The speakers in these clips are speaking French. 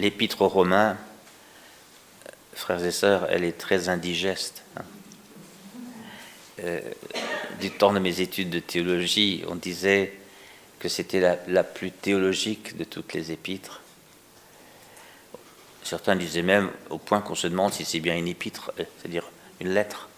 l'épître aux Romains, frères et sœurs, elle est très indigeste. Hein. Euh, du temps de mes études de théologie, on disait que c'était la, la, plus théologique de toutes les épîtres. Certains disaient même au point qu'on se demande si c'est bien une épître, euh, c'est-à-dire une lettre,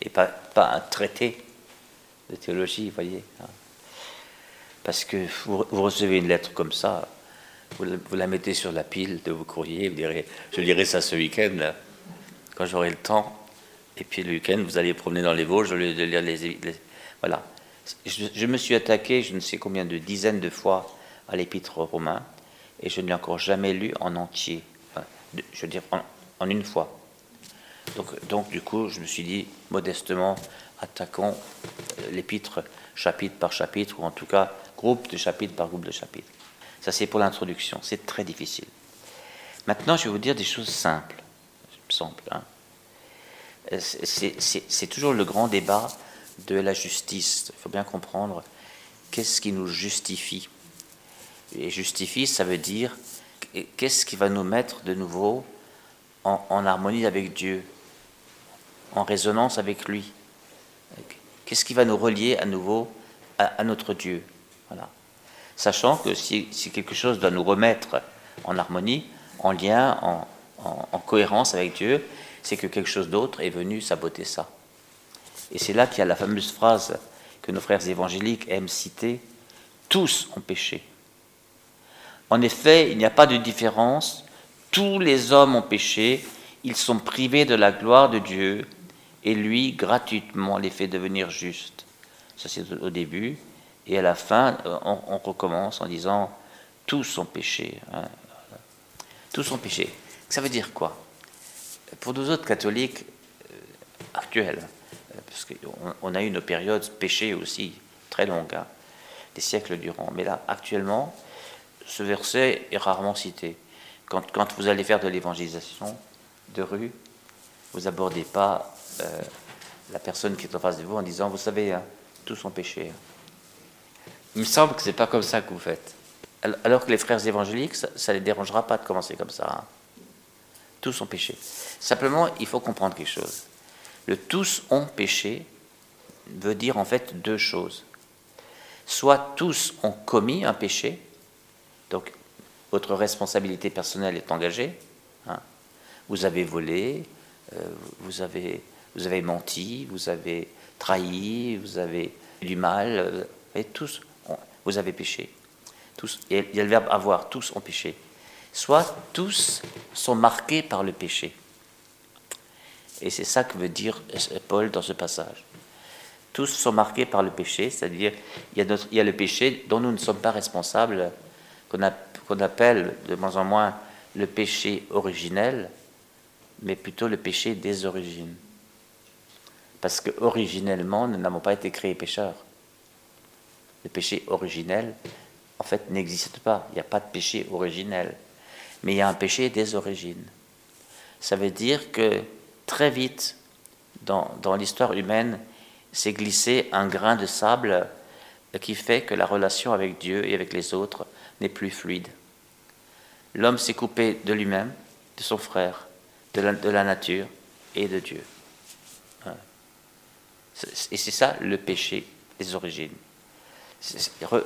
et pas, pas un traité de théologie, vous voyez. Hein. Parce que vous, recevez une lettre comme ça, vous la, mettez sur la pile de vos courriers, vous direz, je lirai ça ce week-end, quand j'aurai le temps. Et puis le week-end, vous allez promener dans les Vosges, lire les. voilà. Je, me suis attaqué, je ne sais combien de dizaines de fois, à l'épître romain, et je ne l'ai encore jamais lu en entier. je veux dire, en, une fois. Donc, donc, du coup, je me suis dit, modestement, attaquons euh, l'épître chapitre par chapitre, ou en tout cas groupe de chapitre par groupe de chapitre. Ça, c'est pour l'introduction. C'est très difficile. Maintenant, je vais vous dire des choses simples. Hein. C'est toujours le grand débat de la justice. Il faut bien comprendre qu'est-ce qui nous justifie. Et justifie, ça veut dire qu'est-ce qui va nous mettre de nouveau en, en harmonie avec Dieu, en résonance avec lui. Qu'est-ce qui va nous relier à nouveau à, notre Dieu? Voilà. Sachant que si, quelque chose doit nous remettre en harmonie, en lien, en, cohérence avec Dieu, c'est que quelque chose d'autre est venu saboter ça. Et c'est là qu'il y a la fameuse phrase que nos frères évangéliques aiment citer, tous ont péché. En effet, il n'y a pas de différence, tous les hommes ont péché, ils sont privés de la gloire de Dieu, et lui, gratuitement, les fait devenir justes. Ça, c'est au début. Et à la fin, euh, on, recommence en disant tous sont péchés. Hein. Tous sont péchés. Ça veut dire quoi? Pour nous autres catholiques euh, actuels, euh, parce qu'on on a eu une période péché aussi très longue, hein, des siècles durant. Mais là, actuellement, ce verset est rarement cité. Quand, vous allez faire de l'évangélisation de rue, vous abordez pas la personne qui est en face de vous en disant, vous savez, hein, tous sont péchés. Il me semble que c'est pas comme ça que vous faites. Alors que les frères évangéliques, ça ne les dérangera pas de commencer comme ça. Hein. Tous ont péché. Simplement, il faut comprendre quelque chose. Le tous ont péché veut dire en fait deux choses. Soit tous ont commis un péché, donc votre responsabilité personnelle est engagée. Hein. Vous avez volé, euh, vous, avez, vous avez menti, vous avez trahi, vous avez du mal, euh, et tous vous avez péché. Tous, il y a le verbe avoir, tous ont péché. Soit tous sont marqués par le péché. Et c'est ça que veut dire Paul dans ce passage. Tous sont marqués par le péché, c'est-à-dire il, il, y a le péché dont nous ne sommes pas responsables, qu'on appelle de moins en moins le péché originel, mais plutôt le péché des origines. Parce que originellement, nous n'avons pas été créés pécheurs le péché originel, en fait, n'existe pas. Il n'y a pas de péché originel. Mais il y a un péché des origines. Ça veut dire que très vite, dans, dans l'histoire humaine, s'est glissé un grain de sable qui fait que la relation avec Dieu et avec les autres n'est plus fluide. L'homme s'est coupé de lui-même, de son frère, de la, de la nature et de Dieu. Et c'est ça le péché des origines.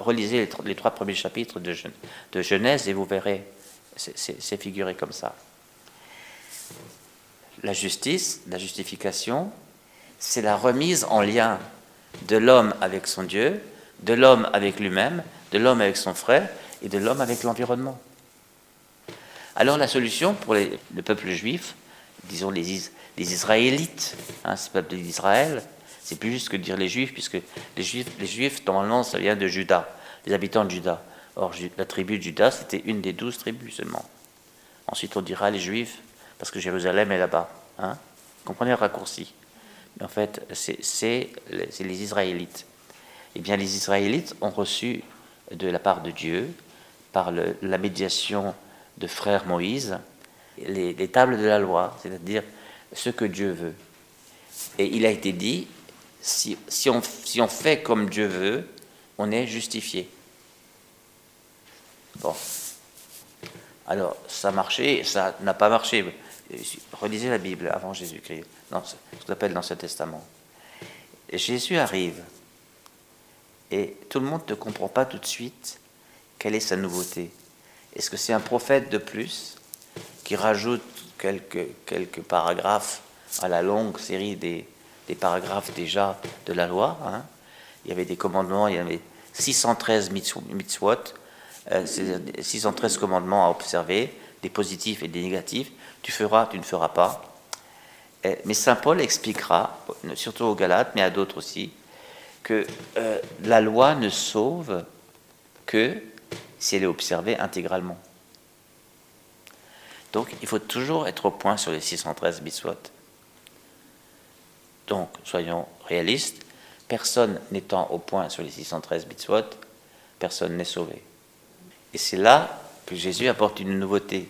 Relisez les trois premiers chapitres de Genèse et vous verrez, c'est figuré comme ça. La justice, la justification, c'est la remise en lien de l'homme avec son Dieu, de l'homme avec lui-même, de l'homme avec son frère et de l'homme avec l'environnement. Alors la solution pour le peuple juif, disons les, Israélites, hein, ce peuple d'Israël, c'est plus juste que dire les juifs, puisque les juifs, les juifs, normalement, ça vient de Juda, les habitants de Juda. Or, la tribu de Juda, c'était une des douze tribus seulement. Ensuite, on dira les juifs, parce que Jérusalem est là-bas. Hein Comprenez le raccourci. Mais en fait, c'est les Israélites. Eh bien, les Israélites ont reçu de la part de Dieu, par la médiation de frère Moïse, les tables de la loi, c'est-à-dire ce que Dieu veut. Et il a été dit, si, on, fait comme Dieu veut, on est justifié. Bon. Alors, ça marchait, ça n'a pas marché. Relisez la Bible avant Jésus-Christ, ce qu'on appelle l'Ancien Testament. Et Jésus arrive, et tout le monde ne comprend pas tout de suite quelle est sa nouveauté. Est-ce que c'est un prophète de plus qui rajoute quelques, quelques paragraphes à la longue série des, des paragraphes déjà de la loi hein Il y avait des commandements, il y avait 613 mitzvot, 613 euh, commandements à observer, des positifs et des négatifs. Tu feras, tu ne feras pas. Mais Saint Paul expliquera, surtout aux Galates, mais à d'autres aussi, que euh, la loi ne sauve que si elle est observée intégralement. Donc il faut toujours être au point sur les 613 mitzvot. Donc soyons réalistes, personne n'étant au point sur les 613 mitzvot, personne n'est sauvé. Et c'est là que Jésus apporte une nouveauté.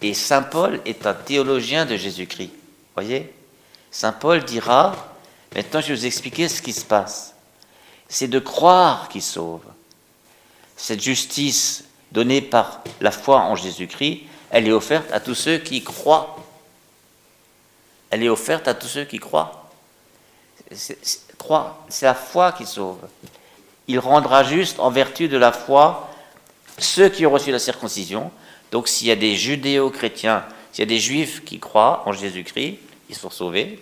Et Saint Paul est un théologien de Jésus-Christ. Voyez Saint Paul dira, maintenant je vais vous expliquer ce qui se passe. C'est de croire qui sauve. Cette justice donnée par la foi en Jésus-Christ, elle est offerte à tous ceux qui croient. Elle est offerte à tous ceux qui croient. C'est la foi qui sauve. Il rendra juste en vertu de la foi ceux qui ont reçu la circoncision. Donc s'il y a des judéo-chrétiens, s'il y a des juifs qui croient en Jésus-Christ, ils sont sauvés.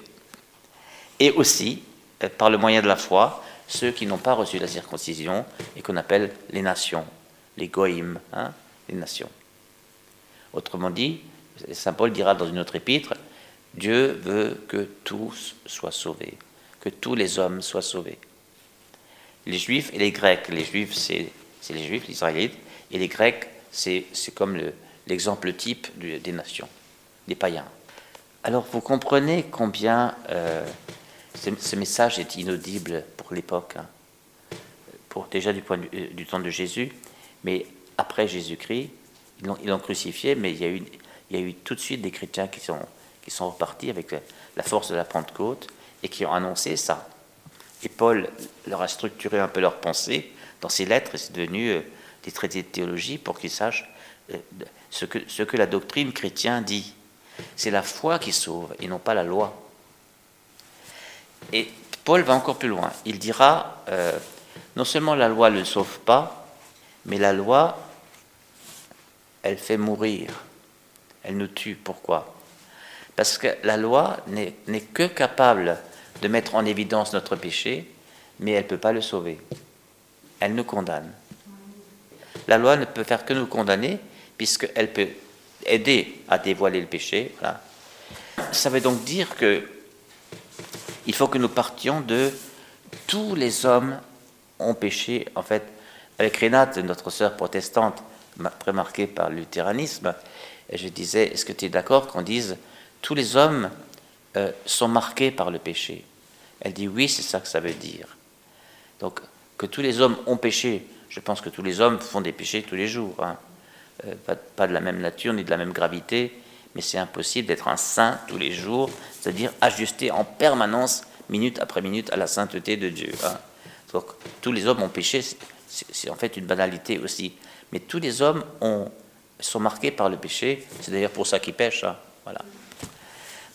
Et aussi, euh, par le moyen de la foi, ceux qui n'ont pas reçu la circoncision et qu'on appelle les nations, les goïms, hein, les nations. Autrement dit, Saint Paul dira dans une autre épître, Dieu veut que tous soient sauvés, que tous les hommes soient sauvés. Les juifs et les grecs, les juifs c'est les juifs, les israélites, et les grecs c'est comme l'exemple type des nations, des païens. Alors vous comprenez combien euh, ce, message est inaudible pour l'époque, hein. pour déjà du point euh, du temps de Jésus, mais après Jésus-Christ, ils l'ont crucifié, mais il y, a eu, il y a eu tout de suite des chrétiens qui sont, qui sont repartis avec la force de la Pentecôte et qui ont annoncé ça. Et Paul leur a structuré un peu leur pensée dans ses lettres, et c'est devenu euh, des traités de théologie pour qu'ils sachent euh, ce que, la doctrine chrétienne dit. C'est la foi qui sauve et non pas la loi. Et Paul va encore plus loin. Il dira, euh, non seulement la loi ne sauve pas, mais la loi, elle fait mourir. Elle nous tue. Pourquoi? Parce que la loi n'est que capable de mettre en évidence notre péché, mais elle ne peut pas le sauver. Elle nous condamne. La loi ne peut faire que nous condamner, puisqu'elle peut aider à dévoiler le péché. Ça veut donc dire que il faut que nous partions de tous les hommes ont péché. En fait, avec Renate, notre sœur protestante, très marquée par le luthéranisme, je disais, est-ce que tu es d'accord qu'on dise tous les hommes euh, sont marqués par le péché? Elle dit oui, c'est ça que ça veut dire. Donc, que tous les hommes ont péché, je pense que tous les hommes font des péchés tous les jours. Hein. Euh, pas, de la même nature ni de la même gravité, mais c'est impossible d'être un saint tous les jours, c'est-à-dire ajusté en permanence, minute après minute, à la sainteté de Dieu. Hein. Donc, tous les hommes ont péché, c'est en fait une banalité aussi. Mais tous les hommes ont, sont marqués par le péché, c'est d'ailleurs pour ça qu'ils pêchent. Hein. Voilà.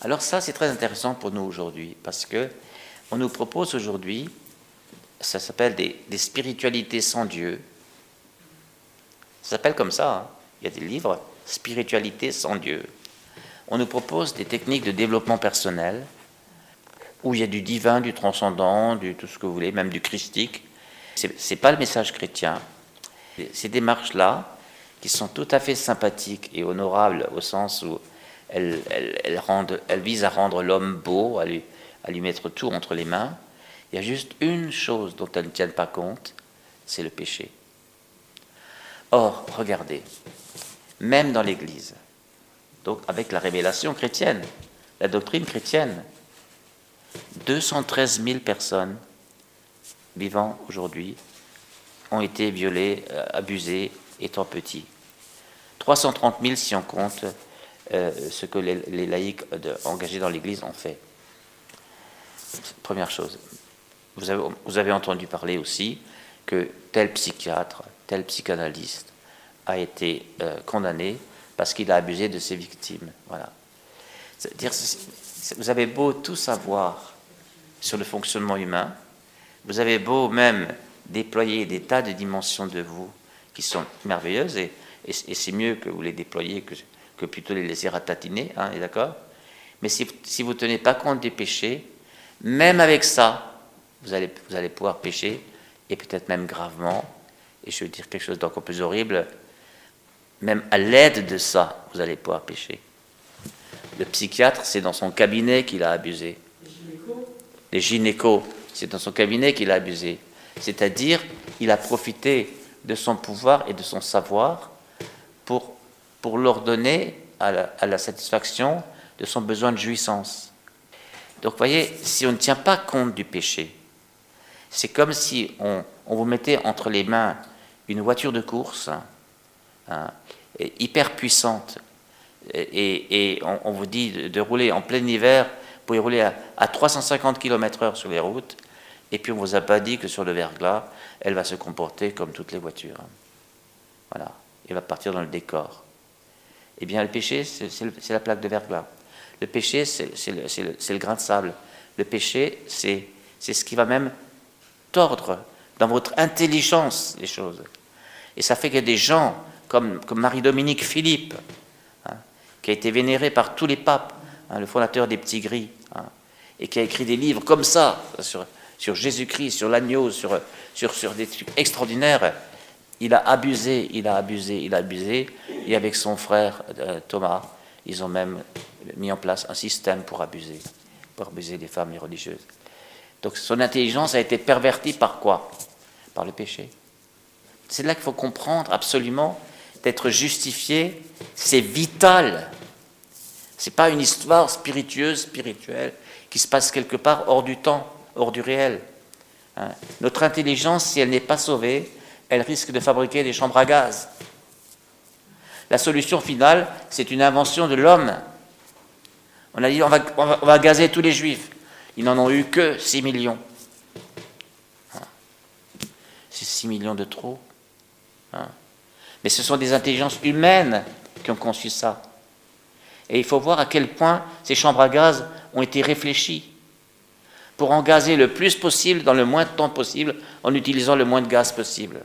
Alors ça, c'est très intéressant pour nous aujourd'hui, parce que on nous propose aujourd'hui, ça s'appelle des, spiritualités sans Dieu, ça s'appelle comme ça. Hein. Il y a des livres, Spiritualité sans Dieu. On nous propose des techniques de développement personnel où il y a du divin, du transcendant, du tout ce que vous voulez, même du christique. Ce n'est pas le message chrétien. Ces démarches-là, qui sont tout à fait sympathiques et honorables au sens où elles, elles visent à rendre l'homme beau, à lui, à lui mettre tout entre les mains, il y a juste une chose dont elles ne tiennent pas compte, c'est le péché. Or, regardez, même dans l'Église, donc avec la révélation chrétienne, la doctrine chrétienne, 213 000 personnes vivant aujourd'hui ont été violées, euh, abusées étant petits. 330 000 si on compte euh, ce que les, laïcs engagés dans l'Église ont fait. Première chose. Vous avez, entendu parler aussi que tel psychiatre, tel psychanalyste a été euh, condamné parce qu'il a abusé de ses victimes. Voilà. Vous avez beau tout savoir sur le fonctionnement humain, vous avez beau même déployer des tas de dimensions de vous qui sont merveilleuses, et, c'est mieux que vous les déployiez que, que plutôt les laisser ratatiner, hein, d'accord? Mais si, si vous ne tenez pas compte des péchés, même avec ça, vous allez, pouvoir pécher, et peut-être même gravement, et je veux dire quelque chose d'encore plus horrible, même à l'aide de ça, vous allez pouvoir pécher. Le psychiatre, c'est dans son cabinet qu'il a abusé. Les gynécos, c'est dans son cabinet qu'il a abusé. C'est-à-dire, il a profité de son pouvoir et de son savoir pour, pour l'ordonner à la satisfaction de son besoin de jouissance. Donc, vous voyez, si on ne tient pas compte du péché, c'est comme si on, vous mettait entre les mains une voiture de course hein, hyper puissante et, on, vous dit de, rouler en plein hiver, vous pouvez rouler à, 350 km/h sur les routes, et puis on ne vous a pas dit que sur le verglas, elle va se comporter comme toutes les voitures. Voilà, elle va partir dans le décor. Eh bien, le péché, c'est la plaque de verglas. Le péché, c'est le, grain de sable. Le péché, c'est ce qui va même tordre dans votre intelligence les choses. Et ça fait que des gens comme, comme Marie-Dominique Philippe, qui a été vénéré par tous les papes, hein, le fondateur des petits gris, hein, et qui a écrit des livres comme ça, sur, sur Jésus-Christ, sur l'agneau, sur, sur, sur des trucs extraordinaires. Il a abusé, il a abusé, il a abusé, et avec son frère euh, Thomas, ils ont même mis en place un système pour abuser, pour abuser des femmes religieuses. Donc son intelligence a été pervertie par quoi? Par le péché. C'est là qu'il faut comprendre absolument d'être justifié, c'est vital ce n'est pas une histoire spiritueuse, spirituelle, qui se passe quelque part hors du temps, hors du réel. Hein. Notre intelligence, si elle n'est pas sauvée, elle risque de fabriquer des chambres à gaz. La solution finale, c'est une invention de l'homme. On a dit on va, gazer tous les juifs. Ils n'en ont eu que 6 millions. Hein. C'est 6 millions de trop. Hein. Mais ce sont des intelligences humaines qui ont conçu ça. Et il faut voir à quel point ces chambres à gaz ont été réfléchies pour en gazer le plus possible dans le moins de temps possible en utilisant le moins de gaz possible.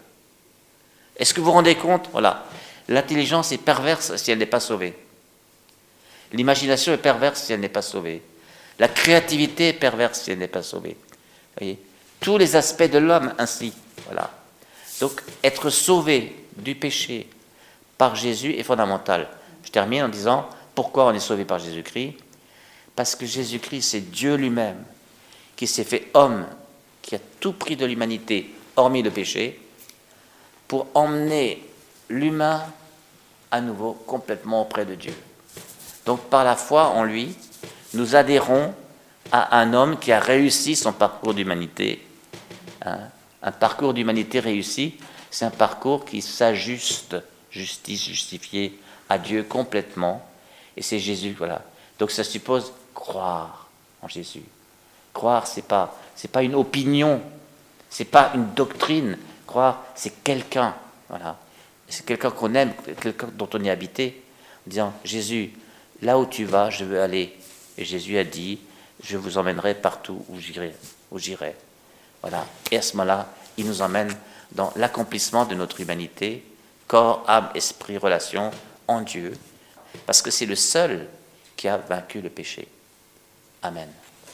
Est-ce que vous vous rendez compte? Voilà. L'intelligence est perverse si elle n'est pas sauvée. L'imagination est perverse si elle n'est pas sauvée. La créativité est perverse si elle n'est pas sauvée. Voyez? Tous les aspects de l'homme ainsi. Voilà. Donc être sauvé du péché par Jésus est fondamental. Je termine en disant pourquoi on est sauvé par Jésus-Christ? Parce que Jésus-Christ, c'est Dieu lui-même qui s'est fait homme, qui a tout pris de l'humanité, hormis le péché, pour emmener l'humain à nouveau complètement auprès de Dieu. Donc par la foi en lui, nous adhérons à un homme qui a réussi son parcours d'humanité. Hein. un parcours d'humanité réussi, c'est un parcours qui s'ajuste, justice, justifié à Dieu complètement, et c'est Jésus, voilà. Donc ça suppose croire en Jésus. Croire, c'est pas, pas une opinion, c'est pas une doctrine. Croire, c'est quelqu'un, voilà. C'est quelqu'un qu'on aime, quelqu'un dont on est habité, en disant Jésus, là où tu vas, je veux aller. Et Jésus a dit, je vous emmènerai partout où j'irai, j'irai. Voilà. Et à ce moment-là, il nous emmène dans l'accomplissement de notre humanité, corps, âme, esprit, relation en Dieu, parce que c'est le seul qui a vaincu le péché. Amen.